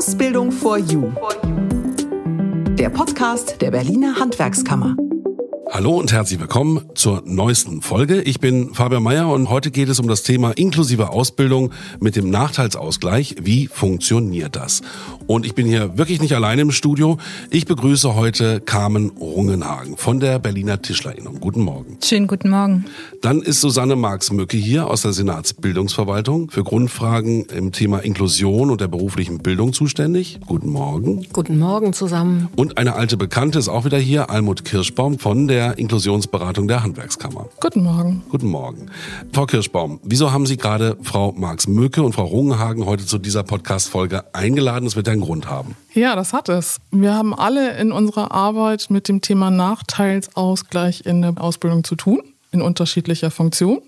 Ausbildung for You. Der Podcast der Berliner Handwerkskammer. Hallo und herzlich willkommen zur neuesten Folge. Ich bin Fabian Meyer und heute geht es um das Thema inklusive Ausbildung mit dem Nachteilsausgleich. Wie funktioniert das? Und ich bin hier wirklich nicht alleine im Studio. Ich begrüße heute Carmen Rungenhagen von der Berliner Tischlerinnung. Guten Morgen. Schönen guten Morgen. Dann ist Susanne Marx-Mücke hier aus der Senatsbildungsverwaltung für Grundfragen im Thema Inklusion und der beruflichen Bildung zuständig. Guten Morgen. Guten Morgen zusammen. Und eine alte Bekannte ist auch wieder hier, Almut Kirschbaum von der Inklusionsberatung der Handwerkskammer. Guten Morgen. Guten Morgen. Frau Kirschbaum, wieso haben Sie gerade Frau Marx-Möke und Frau Rungenhagen heute zu dieser Podcast-Folge eingeladen? Es wird ja einen Grund haben. Ja, das hat es. Wir haben alle in unserer Arbeit mit dem Thema Nachteilsausgleich in der Ausbildung zu tun, in unterschiedlicher Funktion.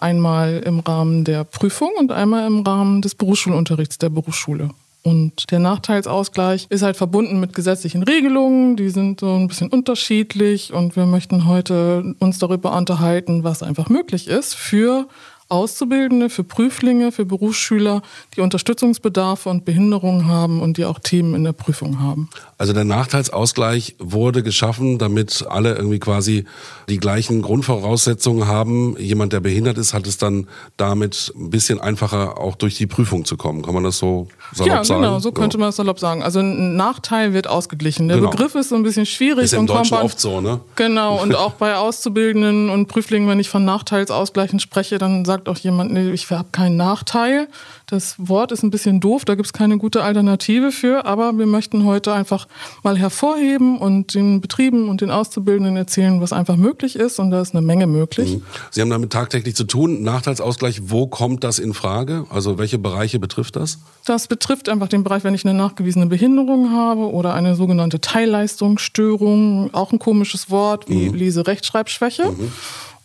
Einmal im Rahmen der Prüfung und einmal im Rahmen des Berufsschulunterrichts der Berufsschule. Und der Nachteilsausgleich ist halt verbunden mit gesetzlichen Regelungen, die sind so ein bisschen unterschiedlich und wir möchten heute uns darüber unterhalten, was einfach möglich ist für Auszubildende, für Prüflinge, für Berufsschüler, die Unterstützungsbedarfe und Behinderungen haben und die auch Themen in der Prüfung haben. Also der Nachteilsausgleich wurde geschaffen, damit alle irgendwie quasi die gleichen Grundvoraussetzungen haben. Jemand, der behindert ist, hat es dann damit ein bisschen einfacher, auch durch die Prüfung zu kommen. Kann man das so salopp ja, sagen? Ja, genau, so könnte man das salopp sagen. Also ein Nachteil wird ausgeglichen. Der genau. Begriff ist so ein bisschen schwierig. Ist im Deutschen oft so, ne? Genau, und auch bei Auszubildenden und Prüflingen, wenn ich von Nachteilsausgleichen spreche, dann sagt auch jemand, nee, ich habe keinen Nachteil. Das Wort ist ein bisschen doof, da gibt es keine gute Alternative für, aber wir möchten heute einfach mal hervorheben und den Betrieben und den Auszubildenden erzählen, was einfach möglich ist und da ist eine Menge möglich. Mhm. Sie haben damit tagtäglich zu tun. Nachteilsausgleich, wo kommt das in Frage? Also welche Bereiche betrifft das? Das betrifft einfach den Bereich, wenn ich eine nachgewiesene Behinderung habe oder eine sogenannte Teilleistungsstörung, auch ein komisches Wort wie mhm. Lese-Rechtschreibschwäche. Mhm.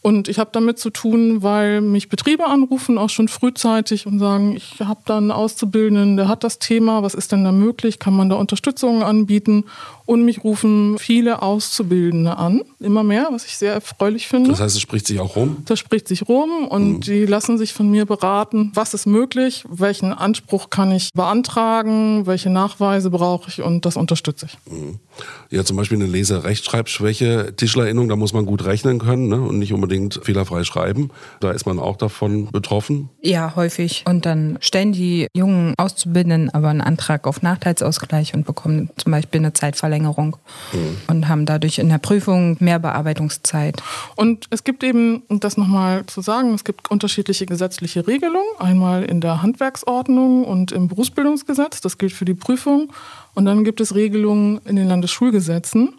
Und ich habe damit zu tun, weil mich Betriebe anrufen, auch schon frühzeitig und sagen, ich habe da einen Auszubildenden, der hat das Thema, was ist denn da möglich, kann man da Unterstützung anbieten? Und mich rufen viele Auszubildende an, immer mehr, was ich sehr erfreulich finde. Das heißt, es spricht sich auch rum? Das spricht sich rum und mhm. die lassen sich von mir beraten, was ist möglich, welchen Anspruch kann ich beantragen, welche Nachweise brauche ich und das unterstütze ich. Mhm. Ja, zum Beispiel eine Leserechtschreibschwäche, Tischlerinnung, da muss man gut rechnen können ne? und nicht unbedingt fehlerfrei schreiben. Da ist man auch davon betroffen. Ja, häufig. Und dann stellen die jungen Auszubildenden aber einen Antrag auf Nachteilsausgleich und bekommen zum Beispiel eine Zeitverlängerung mhm. und haben dadurch in der Prüfung mehr Bearbeitungszeit. Und es gibt eben, um das nochmal zu sagen, es gibt unterschiedliche gesetzliche Regelungen. Einmal in der Handwerksordnung und im Berufsbildungsgesetz. Das gilt für die Prüfung. Und dann gibt es Regelungen in den Landesschulgesetzen.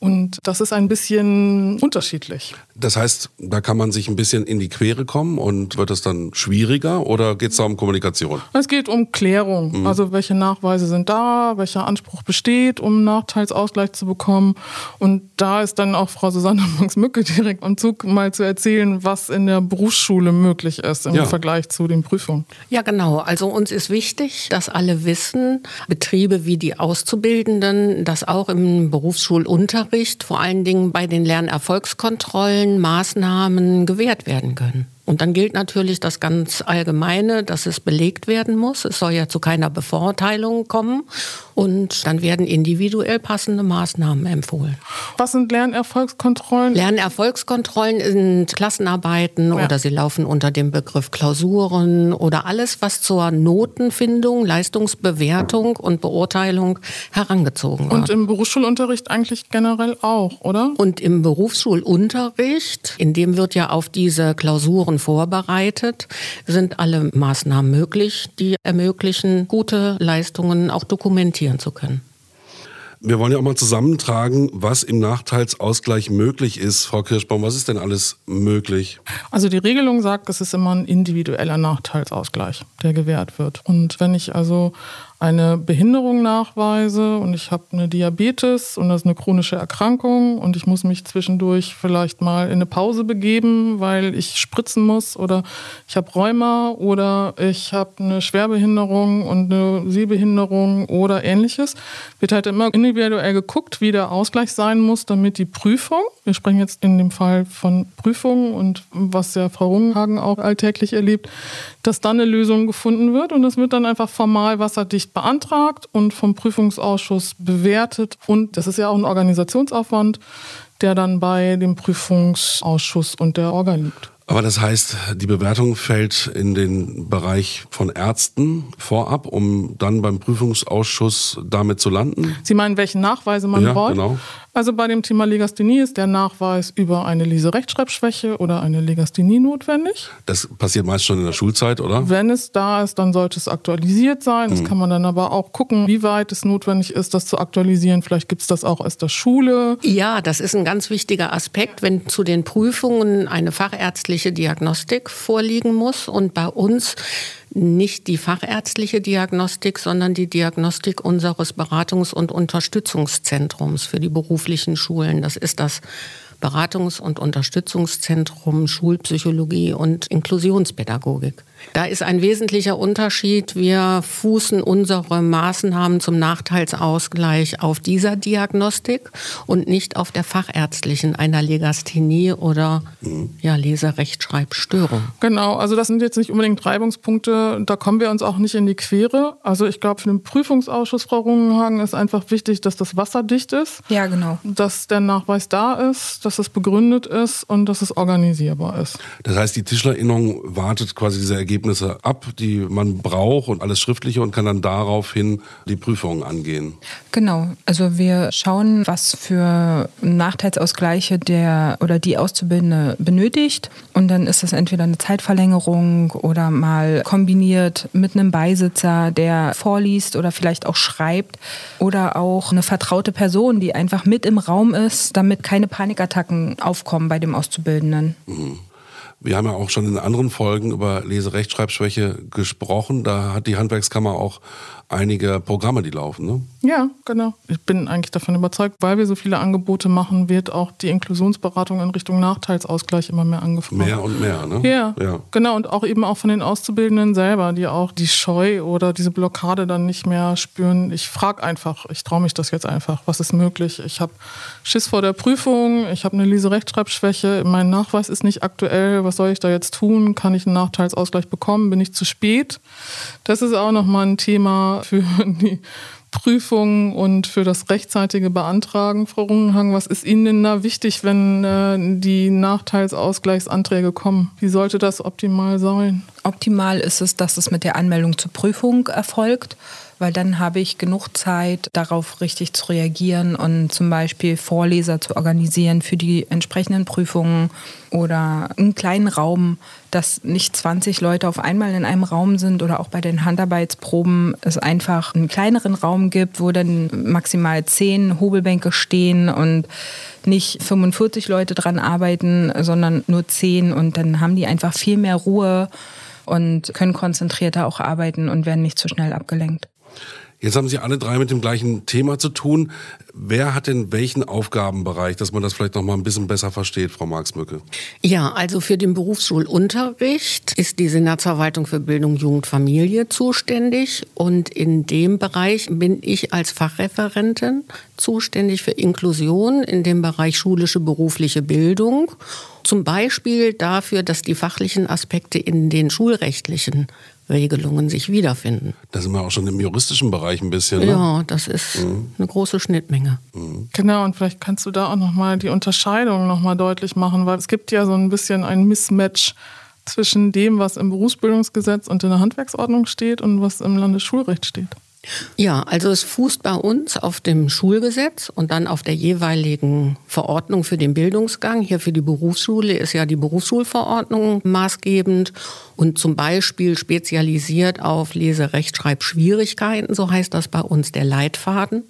Und das ist ein bisschen unterschiedlich. Das heißt, da kann man sich ein bisschen in die Quere kommen und wird es dann schwieriger oder geht es da um Kommunikation? Es geht um Klärung. Mhm. Also welche Nachweise sind da, welcher Anspruch besteht, um Nachteilsausgleich zu bekommen. Und da ist dann auch Frau Susanne Monks-Mücke direkt am Zug, mal zu erzählen, was in der Berufsschule möglich ist im ja. Vergleich zu den Prüfungen. Ja, genau. Also uns ist wichtig, dass alle wissen, Betriebe wie die Auszubildenden, dass auch im Berufsschulunterricht Unterricht vor allen Dingen bei den Lernerfolgskontrollen Maßnahmen gewährt werden können. Und dann gilt natürlich das ganz Allgemeine, dass es belegt werden muss. Es soll ja zu keiner Bevorteilung kommen. Und dann werden individuell passende Maßnahmen empfohlen. Was sind Lernerfolgskontrollen? Lernerfolgskontrollen sind Klassenarbeiten ja. oder sie laufen unter dem Begriff Klausuren oder alles, was zur Notenfindung, Leistungsbewertung und Beurteilung herangezogen wird. Und im Berufsschulunterricht eigentlich generell auch, oder? Und im Berufsschulunterricht, in dem wird ja auf diese Klausuren vorbereitet, sind alle Maßnahmen möglich, die ermöglichen, gute Leistungen auch dokumentieren zu können. Wir wollen ja auch mal zusammentragen, was im Nachteilsausgleich möglich ist. Frau Kirschbaum, was ist denn alles möglich? Also die Regelung sagt, es ist immer ein individueller Nachteilsausgleich, der gewährt wird. Und wenn ich also eine Behinderung nachweise und ich habe eine Diabetes und das ist eine chronische Erkrankung und ich muss mich zwischendurch vielleicht mal in eine Pause begeben, weil ich spritzen muss oder ich habe Rheuma oder ich habe eine Schwerbehinderung und eine Sehbehinderung oder ähnliches, wird halt immer individuell geguckt, wie der Ausgleich sein muss, damit die Prüfung, wir sprechen jetzt in dem Fall von Prüfungen und was ja Frau Rungenhagen auch alltäglich erlebt, dass dann eine Lösung gefunden wird und das wird dann einfach formal wasserdicht beantragt und vom Prüfungsausschuss bewertet und das ist ja auch ein Organisationsaufwand, der dann bei dem Prüfungsausschuss und der Orga liegt. Aber das heißt, die Bewertung fällt in den Bereich von Ärzten vorab, um dann beim Prüfungsausschuss damit zu landen? Sie meinen, welchen Nachweise man ja, braucht? Genau. Also bei dem Thema Legasthenie ist der Nachweis über eine Leserechtschreibschwäche oder eine Legasthenie notwendig. Das passiert meist schon in der Schulzeit, oder? Wenn es da ist, dann sollte es aktualisiert sein. Das mhm. kann man dann aber auch gucken, wie weit es notwendig ist, das zu aktualisieren. Vielleicht gibt es das auch aus der Schule. Ja, das ist ein ganz wichtiger Aspekt, wenn zu den Prüfungen eine fachärztliche Diagnostik vorliegen muss. Und bei uns nicht die fachärztliche Diagnostik, sondern die Diagnostik unseres Beratungs- und Unterstützungszentrums für die beruflichen Schulen. Das ist das Beratungs- und Unterstützungszentrum Schulpsychologie und Inklusionspädagogik. Da ist ein wesentlicher Unterschied. Wir fußen unsere Maßnahmen zum Nachteilsausgleich auf dieser Diagnostik und nicht auf der fachärztlichen einer Legasthenie oder ja, Leserechtschreibstörung. Genau, also das sind jetzt nicht unbedingt Reibungspunkte. Da kommen wir uns auch nicht in die Quere. Also ich glaube, für den Prüfungsausschuss, Frau Rungenhagen, ist einfach wichtig, dass das wasserdicht ist. Ja, genau. Dass der Nachweis da ist, dass es begründet ist und dass es organisierbar ist. Das heißt, die Tischlerinnung wartet quasi diese Ergebnisse ab, die man braucht und alles Schriftliche und kann dann daraufhin die Prüfungen angehen. Genau. Also wir schauen, was für Nachteilsausgleiche der oder die Auszubildende benötigt. Und dann ist das entweder eine Zeitverlängerung oder mal kombiniert mit einem Beisitzer, der vorliest oder vielleicht auch schreibt. Oder auch eine vertraute Person, die einfach mit im Raum ist, damit keine Panikattacken aufkommen bei dem Auszubildenden. Mhm. Wir haben ja auch schon in anderen Folgen über Leserechtschreibschwäche gesprochen. Da hat die Handwerkskammer auch einige Programme, die laufen. Ne? Ja, genau. Ich bin eigentlich davon überzeugt, weil wir so viele Angebote machen, wird auch die Inklusionsberatung in Richtung Nachteilsausgleich immer mehr angefragt. Mehr und mehr, ne? Ja, ja, genau. Und auch eben auch von den Auszubildenden selber, die auch die Scheu oder diese Blockade dann nicht mehr spüren. Ich frage einfach, ich traue mich das jetzt einfach. Was ist möglich? Ich habe Schiss vor der Prüfung, ich habe eine Leserechtschreibschwäche, mein Nachweis ist nicht aktuell. Was soll ich da jetzt tun? Kann ich einen Nachteilsausgleich bekommen? Bin ich zu spät? Das ist auch nochmal ein Thema für die Prüfung und für das rechtzeitige Beantragen, Frau Rungenhang. Was ist Ihnen denn da wichtig, wenn äh, die Nachteilsausgleichsanträge kommen? Wie sollte das optimal sein? Optimal ist es, dass es mit der Anmeldung zur Prüfung erfolgt weil dann habe ich genug Zeit, darauf richtig zu reagieren und zum Beispiel Vorleser zu organisieren für die entsprechenden Prüfungen oder einen kleinen Raum, dass nicht 20 Leute auf einmal in einem Raum sind oder auch bei den Handarbeitsproben es einfach einen kleineren Raum gibt, wo dann maximal 10 Hobelbänke stehen und nicht 45 Leute dran arbeiten, sondern nur 10 und dann haben die einfach viel mehr Ruhe und können konzentrierter auch arbeiten und werden nicht zu schnell abgelenkt. Jetzt haben Sie alle drei mit dem gleichen Thema zu tun. Wer hat denn welchen Aufgabenbereich, dass man das vielleicht noch mal ein bisschen besser versteht, Frau Marx-Mücke? Ja, also für den Berufsschulunterricht ist die Senatsverwaltung für Bildung, Jugend, Familie zuständig. Und in dem Bereich bin ich als Fachreferentin zuständig für Inklusion in dem Bereich schulische berufliche Bildung. Zum Beispiel dafür, dass die fachlichen Aspekte in den schulrechtlichen Regelungen sich wiederfinden. Da sind wir auch schon im juristischen Bereich ein bisschen. Ne? Ja, das ist mhm. eine große Schnittmenge. Mhm. Genau, und vielleicht kannst du da auch nochmal die Unterscheidung nochmal deutlich machen, weil es gibt ja so ein bisschen ein Mismatch zwischen dem, was im Berufsbildungsgesetz und in der Handwerksordnung steht und was im Landesschulrecht steht. Ja, also es fußt bei uns auf dem Schulgesetz und dann auf der jeweiligen Verordnung für den Bildungsgang. Hier für die Berufsschule ist ja die Berufsschulverordnung maßgebend und zum Beispiel spezialisiert auf Leserechtschreibschwierigkeiten, so heißt das bei uns der Leitfaden.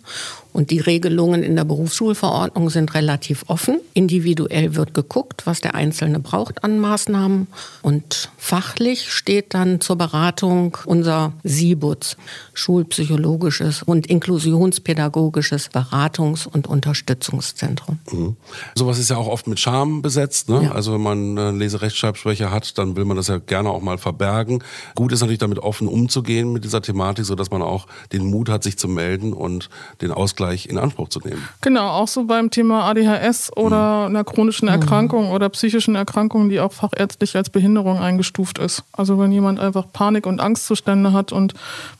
Und die Regelungen in der Berufsschulverordnung sind relativ offen. Individuell wird geguckt, was der Einzelne braucht an Maßnahmen. Und fachlich steht dann zur Beratung unser SIBUZ, Schulpsychologisches und Inklusionspädagogisches Beratungs- und Unterstützungszentrum. Mhm. Sowas ist ja auch oft mit Scham besetzt. Ne? Ja. Also wenn man eine Leserechtschreibschwäche hat, dann will man das ja gerne auch mal verbergen. Gut ist natürlich damit offen umzugehen mit dieser Thematik, sodass man auch den Mut hat, sich zu melden und den Ausgleich in Anspruch zu nehmen. Genau, auch so beim Thema ADHS oder mhm. einer chronischen Erkrankung mhm. oder psychischen Erkrankung, die auch fachärztlich als Behinderung eingestuft ist. Also wenn jemand einfach Panik- und Angstzustände hat und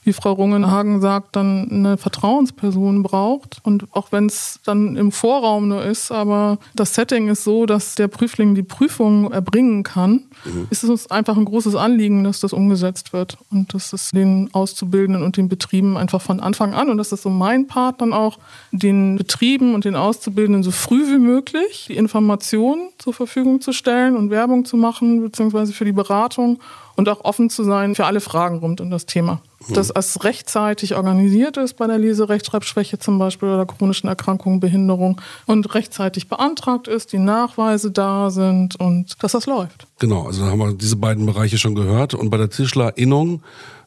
wie Frau Rungenhagen sagt, dann eine Vertrauensperson braucht und auch wenn es dann im Vorraum nur ist, aber das Setting ist so, dass der Prüfling die Prüfung erbringen kann, mhm. ist es uns einfach ein großes Anliegen, dass das umgesetzt wird und dass es den Auszubildenden und den Betrieben einfach von Anfang an, und das ist so mein Part dann auch, den Betrieben und den Auszubildenden so früh wie möglich die Informationen zur Verfügung zu stellen und Werbung zu machen, beziehungsweise für die Beratung und auch offen zu sein für alle Fragen rund um das Thema. Mhm. Dass es rechtzeitig organisiert ist bei der Leserechtschreibschwäche zum Beispiel oder chronischen Erkrankungen, Behinderung und rechtzeitig beantragt ist, die Nachweise da sind und dass das läuft. Genau, also da haben wir diese beiden Bereiche schon gehört. Und bei der Tischlerinnung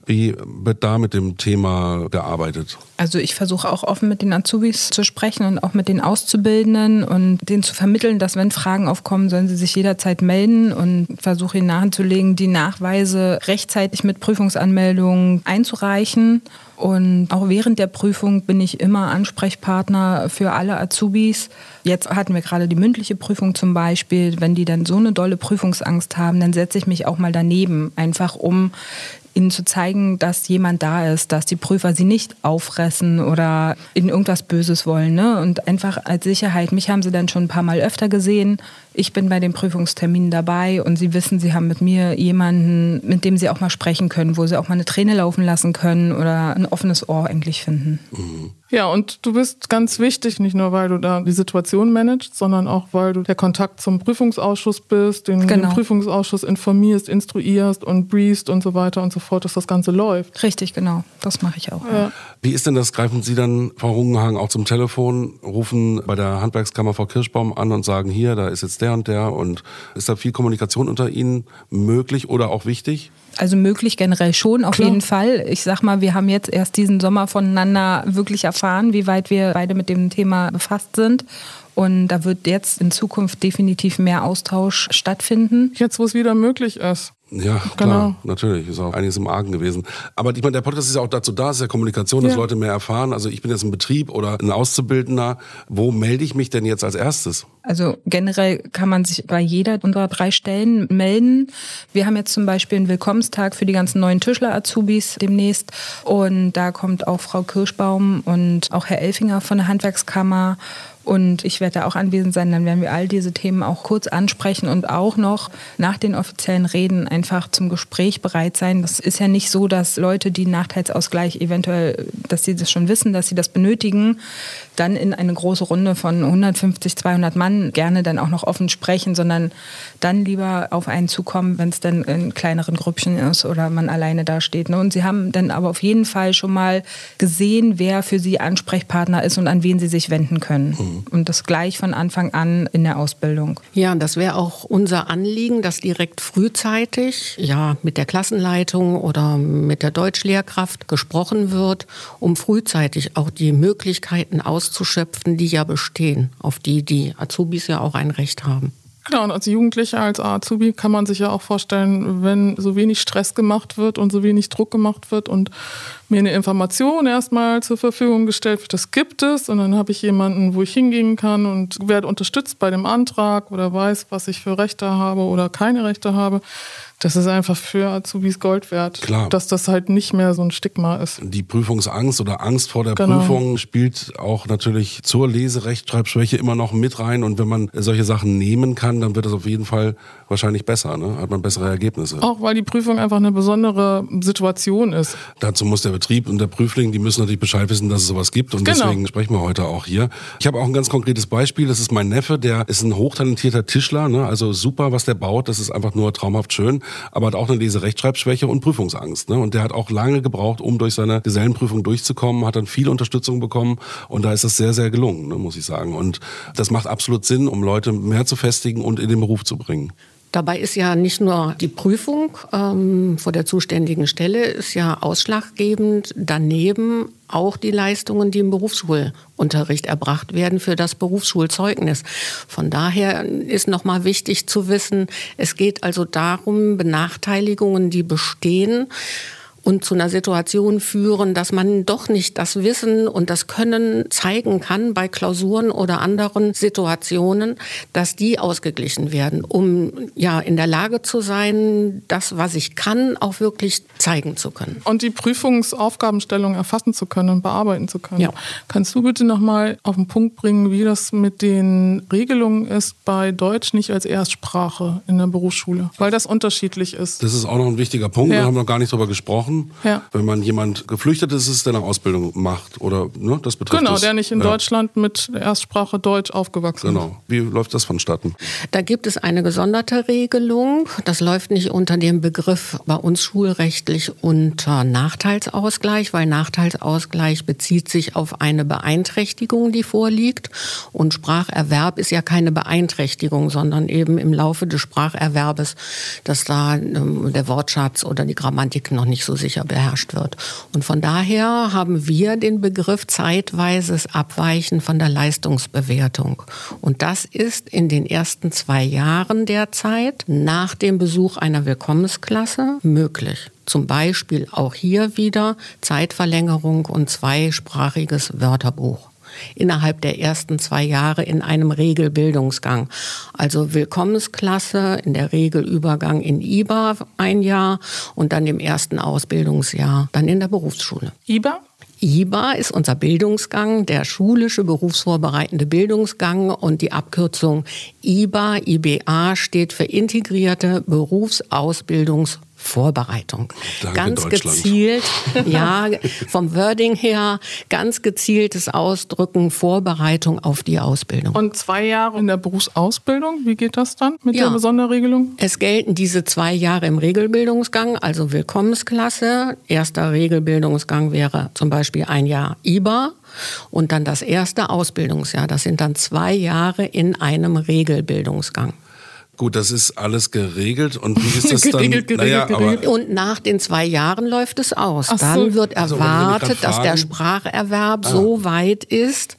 wie wird da mit dem Thema gearbeitet? Also ich versuche auch offen mit den Azubis zu sprechen und auch mit den Auszubildenden und denen zu vermitteln, dass wenn Fragen aufkommen, sollen sie sich jederzeit melden und versuche ihnen nahezulegen, die Nachweise rechtzeitig mit Prüfungsanmeldungen einzureichen. Und auch während der Prüfung bin ich immer Ansprechpartner für alle Azubis. Jetzt hatten wir gerade die mündliche Prüfung zum Beispiel. Wenn die dann so eine dolle Prüfungsangst haben, dann setze ich mich auch mal daneben, einfach um ihnen zu zeigen, dass jemand da ist, dass die Prüfer sie nicht auffressen oder in irgendwas Böses wollen. Ne? Und einfach als Sicherheit, mich haben sie dann schon ein paar Mal öfter gesehen. Ich bin bei den Prüfungsterminen dabei und sie wissen, sie haben mit mir jemanden, mit dem sie auch mal sprechen können, wo sie auch mal eine Träne laufen lassen können oder ein offenes Ohr eigentlich finden. Mhm. Ja, und du bist ganz wichtig, nicht nur weil du da die Situation managst, sondern auch weil du der Kontakt zum Prüfungsausschuss bist, den, genau. den Prüfungsausschuss informierst, instruierst und briefst und so weiter und so fort, dass das Ganze läuft. Richtig, genau. Das mache ich auch. Ja. Wie ist denn das? Greifen Sie dann, Frau Rungenhagen, auch zum Telefon, rufen bei der Handwerkskammer Frau Kirschbaum an und sagen, hier, da ist jetzt der und der und ist da viel Kommunikation unter Ihnen möglich oder auch wichtig? Also möglich generell schon, auf Klar. jeden Fall. Ich sag mal, wir haben jetzt erst diesen Sommer voneinander wirklich erfahren, wie weit wir beide mit dem Thema befasst sind. Und da wird jetzt in Zukunft definitiv mehr Austausch stattfinden. Jetzt, wo es wieder möglich ist. Ja, klar, genau. natürlich. Ist auch einiges im Argen gewesen. Aber ich meine, der Podcast ist ja auch dazu da, es ist ja Kommunikation, dass ja. Leute mehr erfahren. Also ich bin jetzt ein Betrieb oder ein Auszubildender. Wo melde ich mich denn jetzt als erstes? Also generell kann man sich bei jeder unserer drei Stellen melden. Wir haben jetzt zum Beispiel einen Willkommenstag für die ganzen neuen Tischler-Azubis demnächst. Und da kommt auch Frau Kirschbaum und auch Herr Elfinger von der Handwerkskammer und ich werde da auch anwesend sein. Dann werden wir all diese Themen auch kurz ansprechen und auch noch nach den offiziellen Reden einfach zum Gespräch bereit sein. Das ist ja nicht so, dass Leute, die Nachteilsausgleich eventuell, dass sie das schon wissen, dass sie das benötigen, dann in eine große Runde von 150, 200 Mann gerne dann auch noch offen sprechen, sondern dann lieber auf einen zukommen, wenn es dann in kleineren Grüppchen ist oder man alleine da steht. Ne? Und sie haben dann aber auf jeden Fall schon mal gesehen, wer für sie Ansprechpartner ist und an wen sie sich wenden können. Mhm. Und das gleich von Anfang an in der Ausbildung. Ja, das wäre auch unser Anliegen, dass direkt frühzeitig ja mit der Klassenleitung oder mit der Deutschlehrkraft gesprochen wird, um frühzeitig auch die Möglichkeiten auszuschöpfen, die ja bestehen, auf die die Azubis ja auch ein Recht haben. Genau, und als Jugendlicher, als Azubi kann man sich ja auch vorstellen, wenn so wenig Stress gemacht wird und so wenig Druck gemacht wird und mir eine Information erstmal zur Verfügung gestellt wird, das gibt es. Und dann habe ich jemanden, wo ich hingehen kann und werde unterstützt bei dem Antrag oder weiß, was ich für Rechte habe oder keine Rechte habe, das ist einfach für Azubis Gold wert. Klar. Dass das halt nicht mehr so ein Stigma ist. Die Prüfungsangst oder Angst vor der genau. Prüfung spielt auch natürlich zur Leserechtschreibschwäche immer noch mit rein. Und wenn man solche Sachen nehmen kann, dann wird es auf jeden Fall wahrscheinlich besser. Ne? Hat man bessere Ergebnisse. Auch weil die Prüfung einfach eine besondere Situation ist. Dazu muss der Betrieb und der Prüfling, die müssen natürlich Bescheid wissen, dass es sowas gibt. Und genau. deswegen sprechen wir heute auch hier. Ich habe auch ein ganz konkretes Beispiel. Das ist mein Neffe, der ist ein hochtalentierter Tischler. Ne? Also super, was der baut. Das ist einfach nur traumhaft schön aber hat auch eine Leserechtschreibschwäche und Prüfungsangst. Ne? Und der hat auch lange gebraucht, um durch seine Gesellenprüfung durchzukommen, hat dann viel Unterstützung bekommen und da ist das sehr, sehr gelungen, ne, muss ich sagen. Und das macht absolut Sinn, um Leute mehr zu festigen und in den Beruf zu bringen. Dabei ist ja nicht nur die Prüfung ähm, vor der zuständigen Stelle ist ja ausschlaggebend, daneben auch die Leistungen, die im Berufsschulunterricht erbracht werden für das Berufsschulzeugnis. Von daher ist nochmal wichtig zu wissen, es geht also darum, Benachteiligungen, die bestehen, und zu einer Situation führen, dass man doch nicht das Wissen und das Können zeigen kann bei Klausuren oder anderen Situationen, dass die ausgeglichen werden, um ja in der Lage zu sein, das, was ich kann, auch wirklich zeigen zu können. Und die Prüfungsaufgabenstellung erfassen zu können und bearbeiten zu können. Ja. Kannst du bitte nochmal auf den Punkt bringen, wie das mit den Regelungen ist bei Deutsch nicht als Erstsprache in der Berufsschule? Weil das unterschiedlich ist. Das ist auch noch ein wichtiger Punkt, ja. wir haben noch gar nicht darüber gesprochen machen, ja. wenn man jemand Geflüchtetes ist, der eine Ausbildung macht oder ne, das betrifft Genau, das. der nicht in ja. Deutschland mit Erstsprache Deutsch aufgewachsen ist. Genau. Wie läuft das vonstatten? Da gibt es eine gesonderte Regelung. Das läuft nicht unter dem Begriff bei uns schulrechtlich unter Nachteilsausgleich, weil Nachteilsausgleich bezieht sich auf eine Beeinträchtigung, die vorliegt. Und Spracherwerb ist ja keine Beeinträchtigung, sondern eben im Laufe des Spracherwerbes, dass da ähm, der Wortschatz oder die Grammatik noch nicht so sicher beherrscht wird. Und von daher haben wir den Begriff zeitweises Abweichen von der Leistungsbewertung. Und das ist in den ersten zwei Jahren der Zeit nach dem Besuch einer Willkommensklasse möglich. Zum Beispiel auch hier wieder Zeitverlängerung und zweisprachiges Wörterbuch innerhalb der ersten zwei Jahre in einem Regelbildungsgang. Also Willkommensklasse, in der Regel Übergang in IBA ein Jahr und dann im ersten Ausbildungsjahr dann in der Berufsschule. IBA? IBA ist unser Bildungsgang, der schulische berufsvorbereitende Bildungsgang und die Abkürzung IBA, IBA steht für integrierte Berufsausbildungs- Vorbereitung. Danke ganz gezielt, ja, vom Wording her, ganz gezieltes Ausdrücken, Vorbereitung auf die Ausbildung. Und zwei Jahre in der Berufsausbildung, wie geht das dann mit ja. der Besonderregelung? Es gelten diese zwei Jahre im Regelbildungsgang, also Willkommensklasse. Erster Regelbildungsgang wäre zum Beispiel ein Jahr IBA. Und dann das erste Ausbildungsjahr. Das sind dann zwei Jahre in einem Regelbildungsgang. Gut, das ist alles geregelt. Und wie ist das dann? geregelt, naja, geregelt. Und nach den zwei Jahren läuft es aus. So. Dann wird also, erwartet, also, dass der Spracherwerb ah. so weit ist,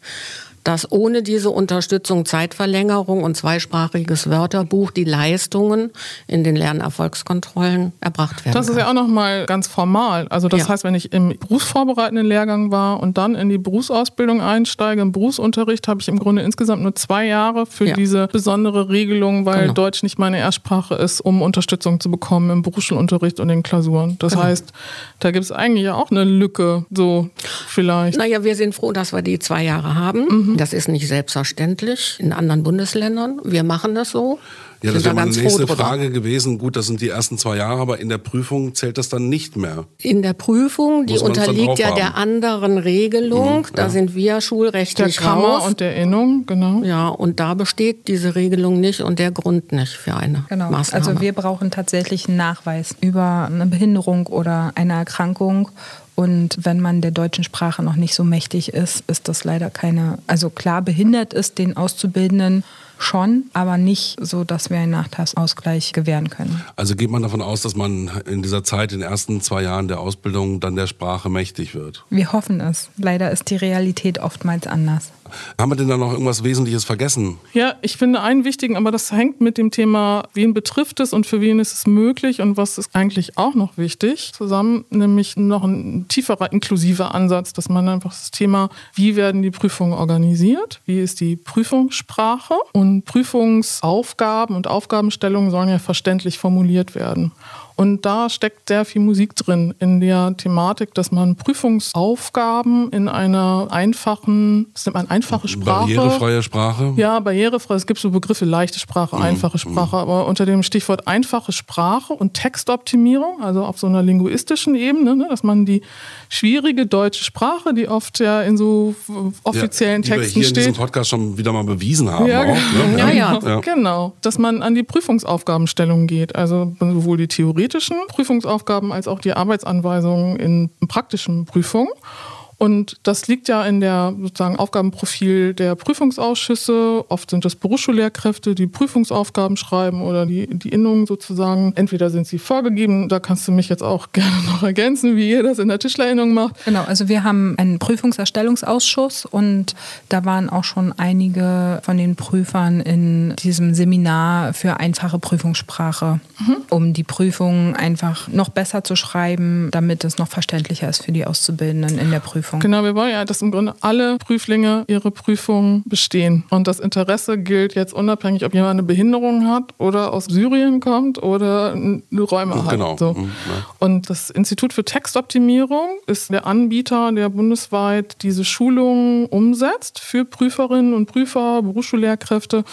dass ohne diese Unterstützung Zeitverlängerung und zweisprachiges Wörterbuch die Leistungen in den Lernerfolgskontrollen erbracht werden. Das ist ja auch nochmal ganz formal. Also das ja. heißt, wenn ich im berufsvorbereitenden Lehrgang war und dann in die Berufsausbildung einsteige, im Berufsunterricht, habe ich im Grunde insgesamt nur zwei Jahre für ja. diese besondere Regelung, weil genau. Deutsch nicht meine Erstsprache ist, um Unterstützung zu bekommen im Berufsschulunterricht und den Klausuren. Das genau. heißt, da gibt es eigentlich ja auch eine Lücke, so vielleicht. Naja, wir sind froh, dass wir die zwei Jahre haben. Mhm. Das ist nicht selbstverständlich in anderen Bundesländern. Wir machen das so. Ja, das wäre meine nächste Frage gewesen. Gut, das sind die ersten zwei Jahre, aber in der Prüfung zählt das dann nicht mehr. In der Prüfung, die unterliegt ja der anderen Regelung. Mhm, da ja. sind wir schulrechtlich der Kammer raus. und der Innung, genau. Ja, und da besteht diese Regelung nicht und der Grund nicht für eine genau. Maßnahme. Also wir brauchen tatsächlich einen Nachweis über eine Behinderung oder eine Erkrankung und wenn man der deutschen Sprache noch nicht so mächtig ist, ist das leider keine, also klar behindert ist den Auszubildenden schon, aber nicht so, dass wir einen Nachteilsausgleich gewähren können. Also geht man davon aus, dass man in dieser Zeit, in den ersten zwei Jahren der Ausbildung, dann der Sprache mächtig wird? Wir hoffen es. Leider ist die Realität oftmals anders. Haben wir denn da noch irgendwas Wesentliches vergessen? Ja, ich finde einen wichtigen, aber das hängt mit dem Thema, wen betrifft es und für wen ist es möglich und was ist eigentlich auch noch wichtig zusammen, nämlich noch ein tieferer, inklusiver Ansatz, dass man einfach das Thema, wie werden die Prüfungen organisiert, wie ist die Prüfungssprache und Prüfungsaufgaben und Aufgabenstellungen sollen ja verständlich formuliert werden. Und da steckt sehr viel Musik drin in der Thematik, dass man Prüfungsaufgaben in einer einfachen, das nennt man einfache Sprache. Barrierefreie Sprache? Ja, barrierefrei. Es gibt so Begriffe leichte Sprache, mhm. einfache Sprache. Mhm. Aber unter dem Stichwort einfache Sprache und Textoptimierung, also auf so einer linguistischen Ebene, ne, dass man die schwierige deutsche Sprache, die oft ja in so offiziellen ja, die Texten wir hier steht. in diesem Podcast schon wieder mal bewiesen haben. Ja, auch, ne? ja, ja. ja, genau. Dass man an die Prüfungsaufgabenstellung geht. Also sowohl die Theorie theoretischen Prüfungsaufgaben als auch die Arbeitsanweisungen in praktischen Prüfungen. Und das liegt ja in der sozusagen Aufgabenprofil der Prüfungsausschüsse. Oft sind das Berufsschullehrkräfte, die Prüfungsaufgaben schreiben oder die, die Innungen sozusagen. Entweder sind sie vorgegeben, da kannst du mich jetzt auch gerne noch ergänzen, wie ihr das in der Tischlerinnung macht. Genau, also wir haben einen Prüfungserstellungsausschuss und da waren auch schon einige von den Prüfern in diesem Seminar für einfache Prüfungssprache, mhm. um die Prüfungen einfach noch besser zu schreiben, damit es noch verständlicher ist für die Auszubildenden in der Prüfung. Genau, wir wollen ja, dass im Grunde alle Prüflinge ihre Prüfungen bestehen. Und das Interesse gilt jetzt unabhängig, ob jemand eine Behinderung hat oder aus Syrien kommt oder eine Räume hat. Genau. So. Mhm, Und das Institut für Textoptimierung ist der Anbieter, der bundesweit diese Schulungen umsetzt für Prüferinnen und Prüfer, Berufsschullehrkräfte.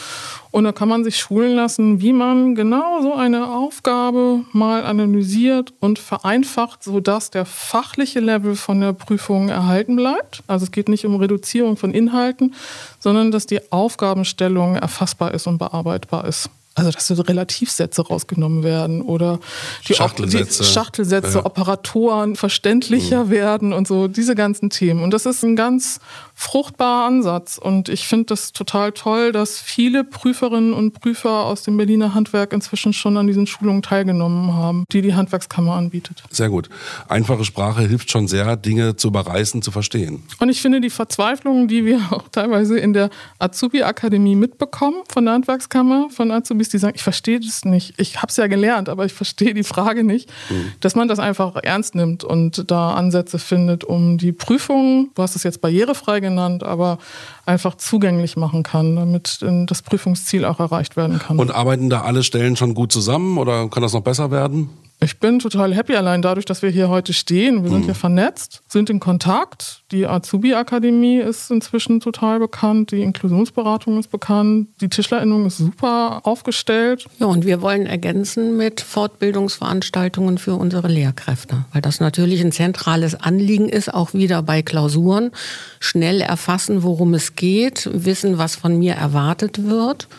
Und da kann man sich schulen lassen, wie man genau so eine Aufgabe mal analysiert und vereinfacht, sodass der fachliche Level von der Prüfung erhalten bleibt. Also es geht nicht um Reduzierung von Inhalten, sondern dass die Aufgabenstellung erfassbar ist und bearbeitbar ist. Also, dass so Relativsätze rausgenommen werden oder die Schachtelsätze, die Schachtelsätze ja. Operatoren verständlicher mhm. werden und so, diese ganzen Themen. Und das ist ein ganz fruchtbarer Ansatz. Und ich finde das total toll, dass viele Prüferinnen und Prüfer aus dem Berliner Handwerk inzwischen schon an diesen Schulungen teilgenommen haben, die die Handwerkskammer anbietet. Sehr gut. Einfache Sprache hilft schon sehr, Dinge zu überreißen, zu verstehen. Und ich finde die Verzweiflung, die wir auch teilweise in der Azubi-Akademie mitbekommen von der Handwerkskammer, von Azubis, die sagen, ich verstehe das nicht. Ich habe es ja gelernt, aber ich verstehe die Frage nicht, mhm. dass man das einfach ernst nimmt und da Ansätze findet, um die Prüfungen, du hast es jetzt barrierefrei genannt, aber einfach zugänglich machen kann, damit das Prüfungsziel auch erreicht werden kann. Und arbeiten da alle Stellen schon gut zusammen oder kann das noch besser werden? Ich bin total happy allein dadurch, dass wir hier heute stehen. Wir sind mhm. hier vernetzt, sind in Kontakt. Die Azubi-Akademie ist inzwischen total bekannt. Die Inklusionsberatung ist bekannt. Die Tischlerinnung ist super aufgestellt. Ja, und wir wollen ergänzen mit Fortbildungsveranstaltungen für unsere Lehrkräfte, weil das natürlich ein zentrales Anliegen ist, auch wieder bei Klausuren. Schnell erfassen, worum es geht, wissen, was von mir erwartet wird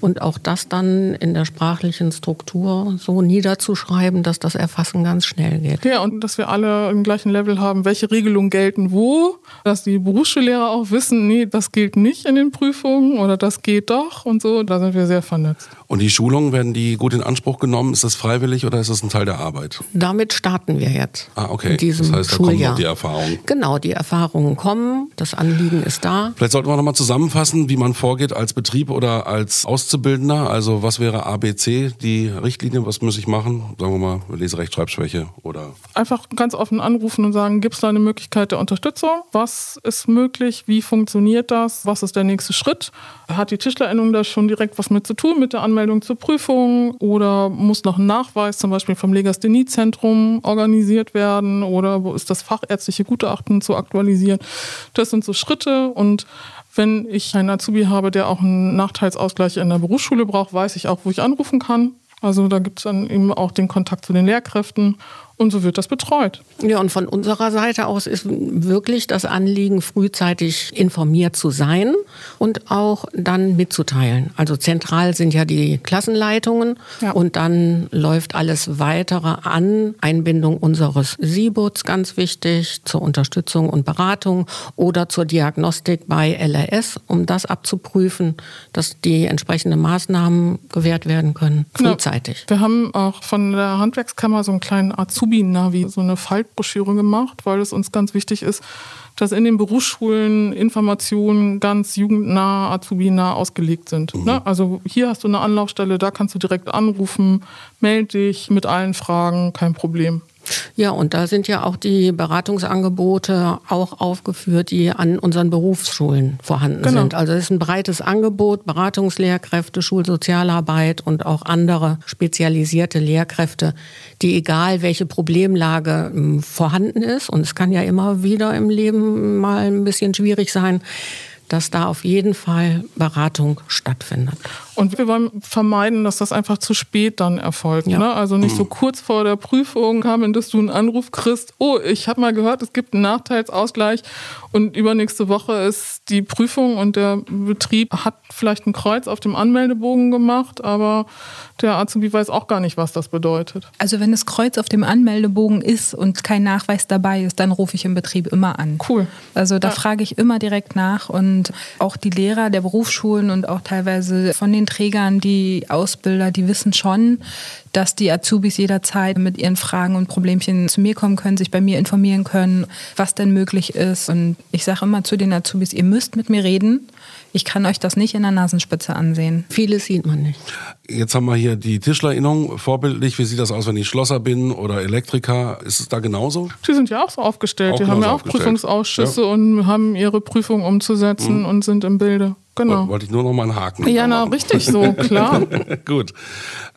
und auch das dann in der sprachlichen Struktur so niederzuschreiben, dass das Erfassen ganz schnell geht. Ja, und dass wir alle im gleichen Level haben, welche Regelungen gelten wo, dass die Berufsschullehrer auch wissen, nee, das gilt nicht in den Prüfungen oder das geht doch und so, da sind wir sehr vernetzt. Und die Schulungen, werden die gut in Anspruch genommen? Ist das freiwillig oder ist das ein Teil der Arbeit? Damit starten wir jetzt. Ah, okay. In diesem das heißt, da Schuljahr. kommen die Erfahrungen. Genau, die Erfahrungen kommen, das Anliegen ist da. Vielleicht sollten wir nochmal zusammenfassen, wie man vorgeht als Betrieb oder als Auszubildender. Also was wäre ABC, die Richtlinie, was muss ich machen? Sagen wir mal, Leserechtschreibschwäche oder... Einfach ganz offen anrufen und sagen, gibt es da eine Möglichkeit der Unterstützung? Was ist möglich? Wie funktioniert das? Was ist der nächste Schritt? Hat die Tischlerinnung da schon direkt was mit zu tun mit der Anmeldung? Anmeldung zur Prüfung oder muss noch ein Nachweis zum Beispiel vom Legasthenie-Zentrum organisiert werden oder wo ist das fachärztliche Gutachten zu aktualisieren. Das sind so Schritte und wenn ich einen Azubi habe, der auch einen Nachteilsausgleich in der Berufsschule braucht, weiß ich auch, wo ich anrufen kann. Also da gibt es dann eben auch den Kontakt zu den Lehrkräften und so wird das betreut. Ja, und von unserer Seite aus ist wirklich das Anliegen, frühzeitig informiert zu sein und auch dann mitzuteilen. Also zentral sind ja die Klassenleitungen ja. und dann läuft alles weitere an. Einbindung unseres SIBUTs ganz wichtig zur Unterstützung und Beratung oder zur Diagnostik bei LRS, um das abzuprüfen, dass die entsprechenden Maßnahmen gewährt werden können, frühzeitig. Ja, wir haben auch von der Handwerkskammer so einen kleinen Azubi Azubi-Navi, so eine Faltbroschüre gemacht, weil es uns ganz wichtig ist, dass in den Berufsschulen Informationen ganz jugendnah, Azubi-nah ausgelegt sind. Mhm. Ne? Also hier hast du eine Anlaufstelle, da kannst du direkt anrufen, melde dich mit allen Fragen, kein Problem. Ja, und da sind ja auch die Beratungsangebote auch aufgeführt, die an unseren Berufsschulen vorhanden genau. sind. Also es ist ein breites Angebot, Beratungslehrkräfte, Schulsozialarbeit und auch andere spezialisierte Lehrkräfte, die egal welche Problemlage hm, vorhanden ist, und es kann ja immer wieder im Leben mal ein bisschen schwierig sein, dass da auf jeden Fall Beratung stattfindet. Und wir wollen vermeiden, dass das einfach zu spät dann erfolgt. Ja. Ne? Also nicht so mhm. kurz vor der Prüfung haben, dass du einen Anruf kriegst, oh, ich habe mal gehört, es gibt einen Nachteilsausgleich und übernächste Woche ist die Prüfung und der Betrieb hat vielleicht ein Kreuz auf dem Anmeldebogen gemacht, aber der Azubi weiß auch gar nicht, was das bedeutet. Also wenn das Kreuz auf dem Anmeldebogen ist und kein Nachweis dabei ist, dann rufe ich im Betrieb immer an. Cool. Also da ja. frage ich immer direkt nach und auch die Lehrer der Berufsschulen und auch teilweise von den Trägern, die Ausbilder, die wissen schon, dass die Azubis jederzeit mit ihren Fragen und Problemchen zu mir kommen können, sich bei mir informieren können, was denn möglich ist. Und ich sage immer zu den Azubis, ihr müsst mit mir reden. Ich kann euch das nicht in der Nasenspitze ansehen. Vieles sieht man nicht. Jetzt haben wir hier die Tischlerinnung vorbildlich. Wie sieht das aus, wenn ich Schlosser bin oder Elektriker? Ist es da genauso? Die sind ja auch so aufgestellt. Auch die haben ja auch Prüfungsausschüsse ja. und haben ihre Prüfung umzusetzen mhm. und sind im Bilde. Genau. Wollte ich nur noch mal einen Haken. Ja, na, richtig so, klar. Gut.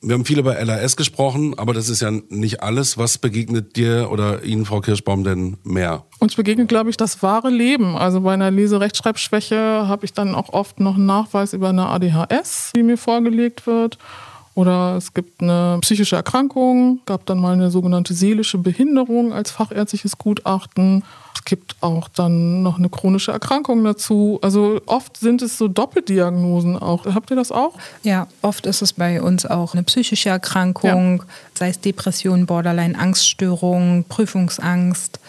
Wir haben viel über LAS gesprochen, aber das ist ja nicht alles. Was begegnet dir oder Ihnen, Frau Kirschbaum, denn mehr? Uns begegnet, glaube ich, das wahre Leben. Also bei einer Leserechtschreibschwäche habe ich dann auch oft noch einen Nachweis über eine ADHS, die mir vorgelegt wird. Oder es gibt eine psychische Erkrankung, gab dann mal eine sogenannte seelische Behinderung als fachärztliches Gutachten. Es gibt auch dann noch eine chronische Erkrankung dazu. Also oft sind es so Doppeldiagnosen auch. Habt ihr das auch? Ja, oft ist es bei uns auch eine psychische Erkrankung, ja. sei es Depression, Borderline, Angststörung, Prüfungsangst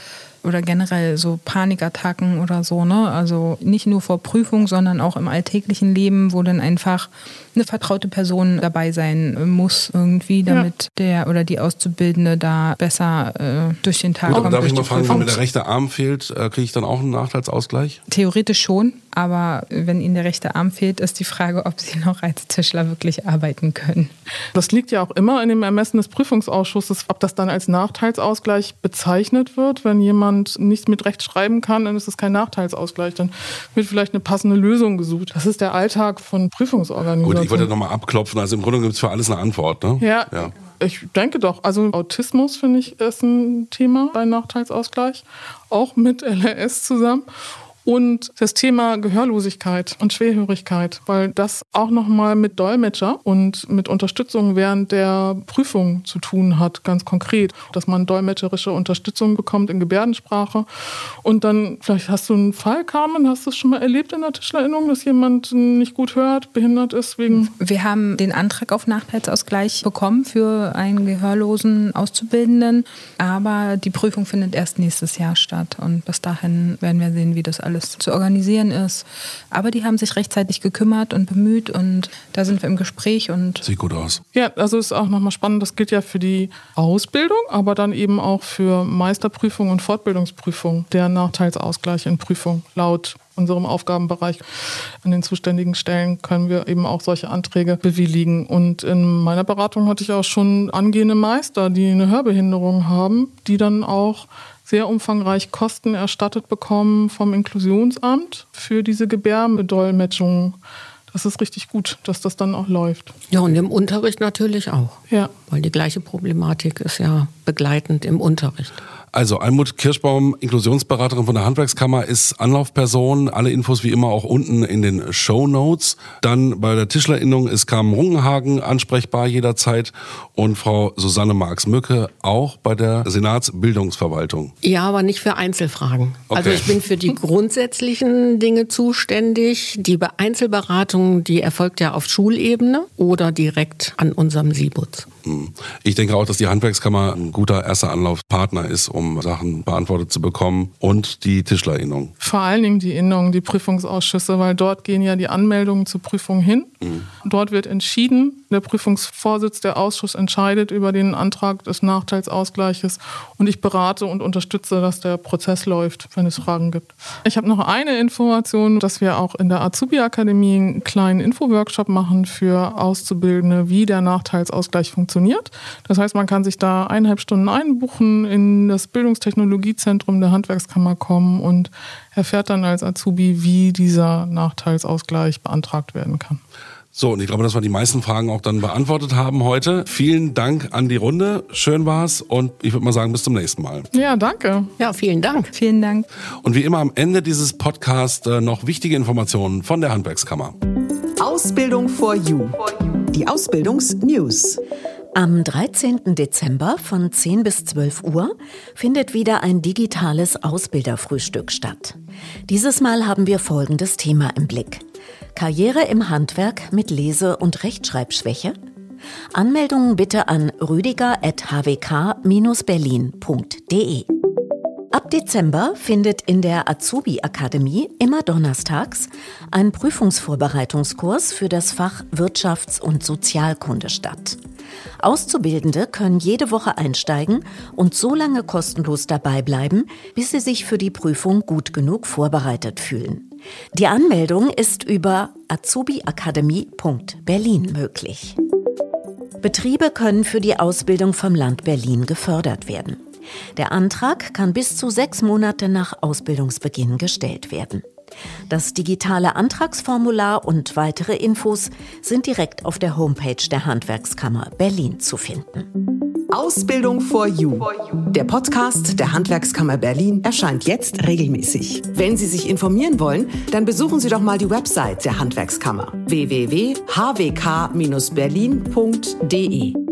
oder generell so Panikattacken oder so, ne? Also nicht nur vor Prüfung, sondern auch im alltäglichen Leben, wo dann einfach eine vertraute Person dabei sein muss irgendwie, damit ja. der oder die Auszubildende da besser äh, durch den Tag Gut, kommt. Darf ich mal fragen, wenn mir der rechte Arm fehlt, äh, kriege ich dann auch einen Nachteilsausgleich? Theoretisch schon, aber wenn Ihnen der rechte Arm fehlt, ist die Frage, ob Sie noch als Tischler wirklich arbeiten können. Das liegt ja auch immer in dem Ermessen des Prüfungsausschusses, ob das dann als Nachteilsausgleich bezeichnet wird. Wenn jemand nicht mit Recht schreiben kann, dann ist es kein Nachteilsausgleich. Dann wird vielleicht eine passende Lösung gesucht. Das ist der Alltag von Prüfungsorganisationen. Gut, ich wollte nochmal abklopfen. Also im Grunde gibt es für alles eine Antwort, ne? Ja. ja. Ich denke doch. Also Autismus, finde ich, ist ein Thema bei Nachteilsausgleich. Auch mit LRS zusammen und das Thema Gehörlosigkeit und Schwerhörigkeit, weil das auch nochmal mit Dolmetscher und mit Unterstützung während der Prüfung zu tun hat, ganz konkret, dass man dolmetscherische Unterstützung bekommt in Gebärdensprache. Und dann, vielleicht hast du einen Fall, Carmen, hast du es schon mal erlebt in der Tischlerinnung, dass jemand nicht gut hört, behindert ist wegen... Wir haben den Antrag auf Nachteilsausgleich bekommen für einen gehörlosen Auszubildenden, aber die Prüfung findet erst nächstes Jahr statt. Und bis dahin werden wir sehen, wie das alles alles zu organisieren ist. Aber die haben sich rechtzeitig gekümmert und bemüht und da sind wir im Gespräch und. Sieht gut aus. Ja, also ist auch nochmal spannend. Das gilt ja für die Ausbildung, aber dann eben auch für Meisterprüfung und Fortbildungsprüfung. Der Nachteilsausgleich in Prüfung laut unserem Aufgabenbereich. An den zuständigen Stellen können wir eben auch solche Anträge bewilligen. Und in meiner Beratung hatte ich auch schon angehende Meister, die eine Hörbehinderung haben, die dann auch sehr umfangreich Kosten erstattet bekommen vom Inklusionsamt für diese Gebärbedolmetschung. Das ist richtig gut, dass das dann auch läuft. Ja, und im Unterricht natürlich auch. Ja. Weil die gleiche Problematik ist ja begleitend im Unterricht. Also Almut Kirschbaum, Inklusionsberaterin von der Handwerkskammer, ist Anlaufperson. Alle Infos wie immer auch unten in den Show Notes. Dann bei der Tischlerinnung ist Carmen Rungenhagen ansprechbar jederzeit und Frau Susanne Marx-Mücke auch bei der Senatsbildungsverwaltung. Ja, aber nicht für Einzelfragen. Okay. Also ich bin für die grundsätzlichen Dinge zuständig. Die Einzelberatung, die erfolgt ja auf Schulebene oder direkt an unserem Sibutz. Hm. Ich denke auch, dass die Handwerkskammer ein guter erster Anlaufpartner ist, um Sachen beantwortet zu bekommen und die Tischlerinnung. Vor allen Dingen die Innung, die Prüfungsausschüsse, weil dort gehen ja die Anmeldungen zur Prüfung hin. Mhm. Dort wird entschieden, der Prüfungsvorsitz, der Ausschuss entscheidet über den Antrag des Nachteilsausgleiches und ich berate und unterstütze, dass der Prozess läuft, wenn es Fragen gibt. Ich habe noch eine Information, dass wir auch in der Azubi-Akademie einen kleinen Infoworkshop machen für Auszubildende, wie der Nachteilsausgleich funktioniert. Das heißt, man kann sich da eineinhalb Stunden einbuchen, in das Bildungstechnologiezentrum der Handwerkskammer kommen und erfährt dann als Azubi, wie dieser Nachteilsausgleich beantragt werden kann. So, und ich glaube, dass wir die meisten Fragen auch dann beantwortet haben heute. Vielen Dank an die Runde. Schön war's und ich würde mal sagen, bis zum nächsten Mal. Ja, danke. Ja, vielen Dank. Vielen Dank. Und wie immer am Ende dieses Podcasts äh, noch wichtige Informationen von der Handwerkskammer. Ausbildung for You. Die Ausbildungsnews. Am 13. Dezember von 10 bis 12 Uhr findet wieder ein digitales Ausbilderfrühstück statt. Dieses Mal haben wir folgendes Thema im Blick. Karriere im Handwerk mit Lese- und Rechtschreibschwäche? Anmeldungen bitte an rüdiger.hwk-berlin.de. Ab Dezember findet in der Azubi Akademie immer donnerstags ein Prüfungsvorbereitungskurs für das Fach Wirtschafts- und Sozialkunde statt. Auszubildende können jede Woche einsteigen und so lange kostenlos dabei bleiben, bis sie sich für die Prüfung gut genug vorbereitet fühlen. Die Anmeldung ist über azubiakademie.berlin möglich. Betriebe können für die Ausbildung vom Land Berlin gefördert werden. Der Antrag kann bis zu sechs Monate nach Ausbildungsbeginn gestellt werden. Das digitale Antragsformular und weitere Infos sind direkt auf der Homepage der Handwerkskammer Berlin zu finden. Ausbildung for You. Der Podcast der Handwerkskammer Berlin erscheint jetzt regelmäßig. Wenn Sie sich informieren wollen, dann besuchen Sie doch mal die Website der Handwerkskammer www.hwk-berlin.de.